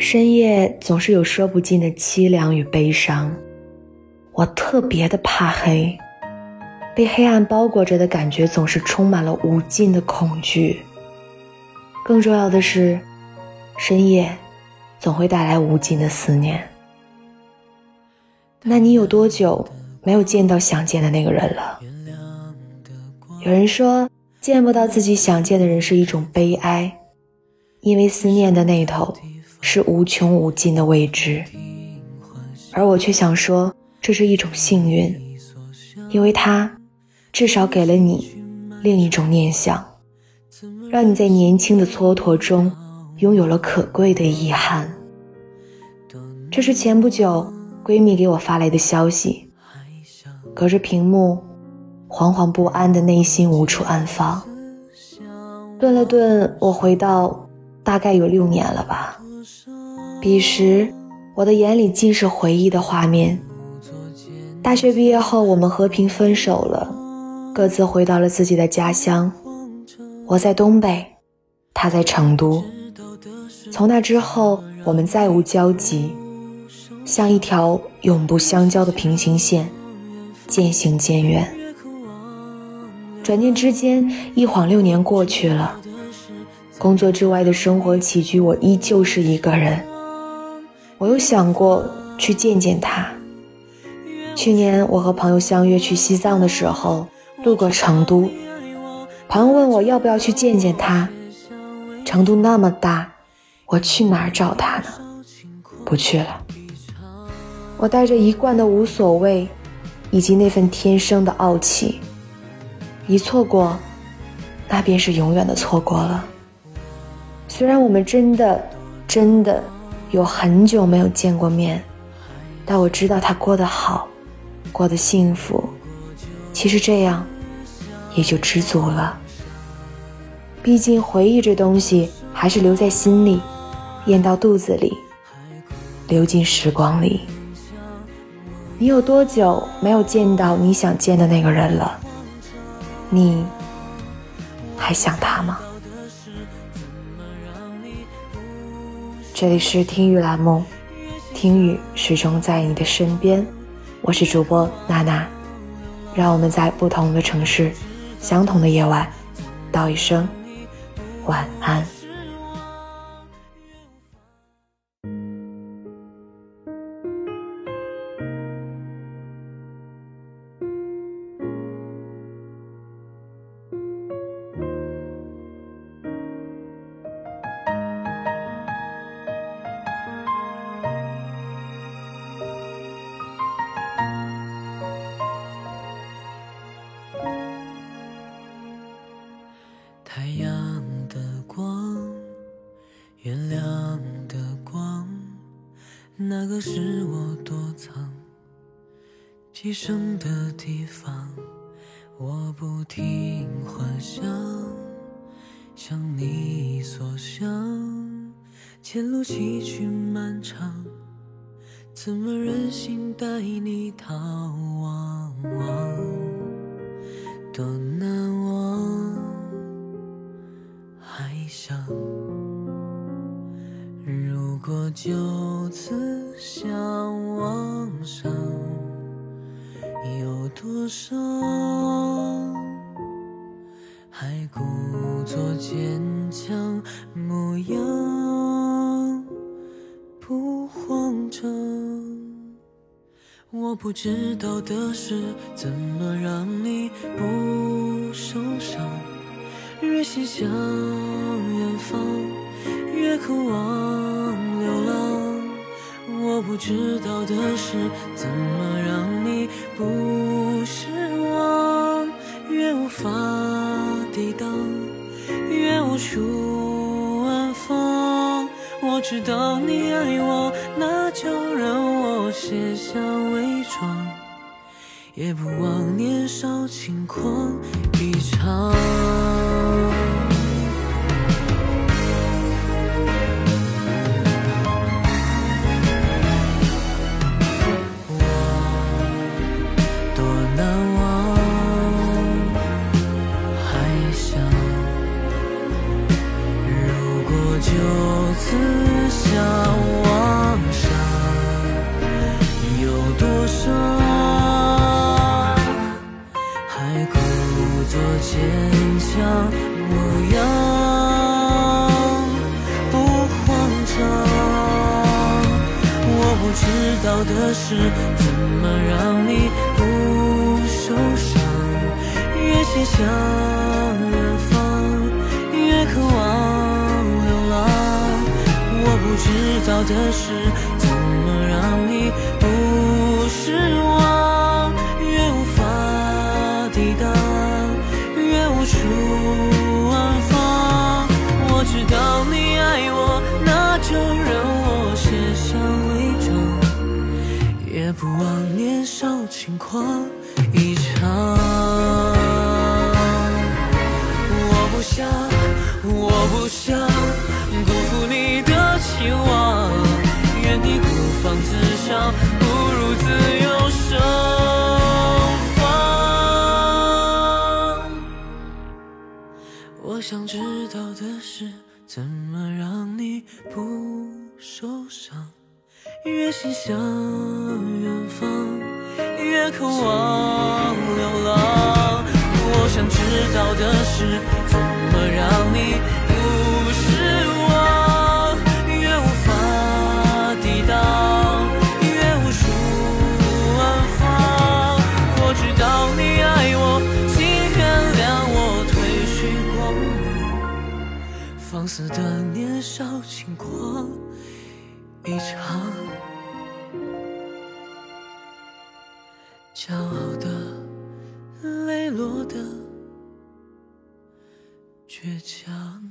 深夜总是有说不尽的凄凉与悲伤，我特别的怕黑，被黑暗包裹着的感觉总是充满了无尽的恐惧。更重要的是，深夜总会带来无尽的思念。那你有多久没有见到想见的那个人了？有人说，见不到自己想见的人是一种悲哀，因为思念的那头。是无穷无尽的未知，而我却想说，这是一种幸运，因为它至少给了你另一种念想，让你在年轻的蹉跎中拥有了可贵的遗憾。这是前不久闺蜜给我发来的消息，隔着屏幕，惶惶不安的内心无处安放。顿了顿，我回到，大概有六年了吧。彼时，我的眼里尽是回忆的画面。大学毕业后，我们和平分手了，各自回到了自己的家乡。我在东北，他在成都。从那之后，我们再无交集，像一条永不相交的平行线，渐行渐远。转念之间，一晃六年过去了。工作之外的生活起居，我依旧是一个人。我有想过去见见他。去年我和朋友相约去西藏的时候，路过成都，朋友问我要不要去见见他。成都那么大，我去哪儿找他呢？不去了。我带着一贯的无所谓，以及那份天生的傲气，一错过，那便是永远的错过了。虽然我们真的，真的。有很久没有见过面，但我知道他过得好，过得幸福。其实这样也就知足了。毕竟回忆这东西还是留在心里，咽到肚子里，流进时光里。你有多久没有见到你想见的那个人了？你还想他吗？这里是听雨栏目，听雨始终在你的身边，我是主播娜娜，让我们在不同的城市，相同的夜晚，道一声晚安。太阳的光，月亮的光，那个是我躲藏寄生的地方。我不停幻想，像你所想，前路崎岖漫长，怎么忍心带你逃亡？多难就此相忘上，有多少还故作坚强模样，不慌张。我不知道的是，怎么让你不受伤。越心向远方，越渴望。我不知道的事，怎么让你不失望。越无法抵挡，越无处安放。我知道你爱我，那就让我卸下伪装，也不枉年少轻狂一场。多次相忘山有多少还故作坚强模样不慌张。我不知道的事怎么让你不受伤。越是想知道的事，怎么让你不失望？越无法抵挡，越无处安放。我知道你爱我，那就让我卸下伪装，也不忘年少轻狂放自笑，不如自由盛放。我想知道的是，怎么让你不受伤？越心向远方，越渴望流放肆的年少轻狂一场，骄傲的，磊落的，倔强。